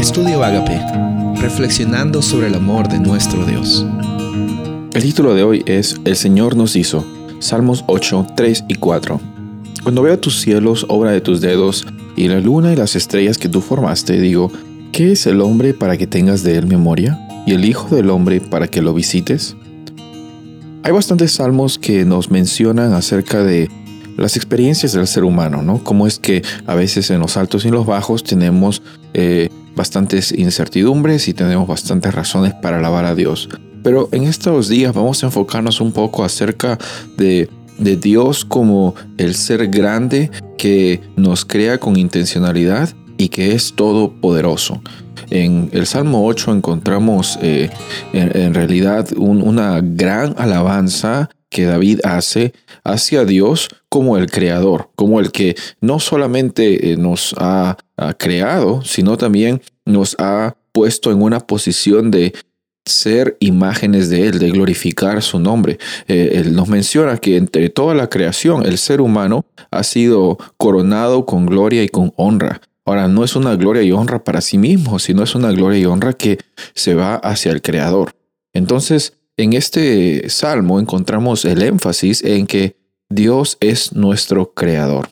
Estudio Agape, reflexionando sobre el amor de nuestro Dios. El título de hoy es El Señor nos hizo, Salmos 8, 3 y 4. Cuando veo tus cielos, obra de tus dedos, y la luna y las estrellas que tú formaste, digo, ¿qué es el hombre para que tengas de él memoria? ¿Y el Hijo del hombre para que lo visites? Hay bastantes salmos que nos mencionan acerca de las experiencias del ser humano, ¿no? Cómo es que a veces en los altos y en los bajos tenemos eh, bastantes incertidumbres y tenemos bastantes razones para alabar a Dios. Pero en estos días vamos a enfocarnos un poco acerca de, Dios como el ser grande que nos crea con intencionalidad y que es todopoderoso. En el Salmo 8 encontramos eh, en, realidad una gran alabanza que David hace hacia Dios como el creador, como el que no solamente eh, nos ha, creado, sino también nos ha puesto en una posición de ser imágenes de Él, de glorificar su nombre. Eh, él nos menciona que entre toda la creación, el ser humano ha sido coronado con gloria y con honra. Ahora, no es una gloria y honra para sí mismo, sino es una gloria y honra que se va hacia el Creador. Entonces, en este salmo encontramos el énfasis en que Dios es nuestro creador.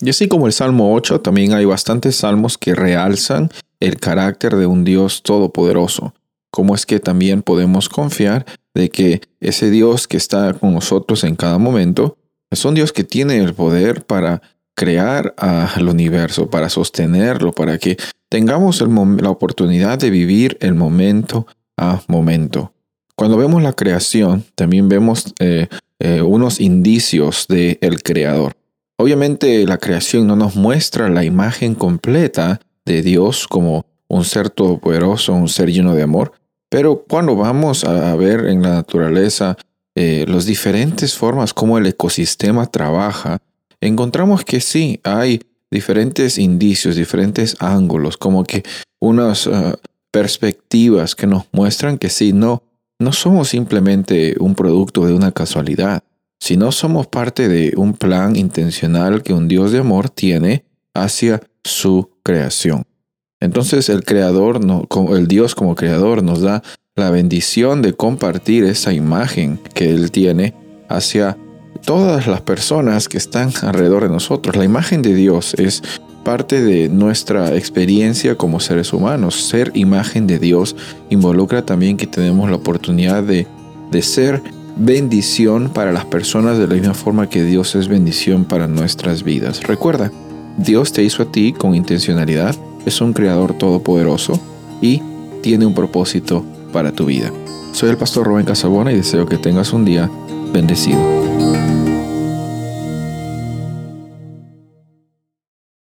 Y así como el Salmo 8, también hay bastantes salmos que realzan el carácter de un Dios todopoderoso. Como es que también podemos confiar de que ese Dios que está con nosotros en cada momento es un Dios que tiene el poder para crear al universo, para sostenerlo, para que tengamos la oportunidad de vivir el momento a momento. Cuando vemos la creación, también vemos eh, eh, unos indicios del el creador. Obviamente la creación no nos muestra la imagen completa de Dios como un ser todopoderoso, un ser lleno de amor, pero cuando vamos a ver en la naturaleza eh, las diferentes formas como el ecosistema trabaja, encontramos que sí, hay diferentes indicios, diferentes ángulos, como que unas ah, perspectivas que nos muestran que sí, no, no somos simplemente un producto de una casualidad, sino somos parte de un plan intencional que un Dios de amor tiene hacia su creación. Entonces el creador, el Dios como creador nos da la bendición de compartir esa imagen que Él tiene hacia todas las personas que están alrededor de nosotros. La imagen de Dios es parte de nuestra experiencia como seres humanos. Ser imagen de Dios involucra también que tenemos la oportunidad de, de ser bendición para las personas de la misma forma que Dios es bendición para nuestras vidas. Recuerda, Dios te hizo a ti con intencionalidad, es un creador todopoderoso y tiene un propósito para tu vida. Soy el pastor Rubén Casabona y deseo que tengas un día bendecido.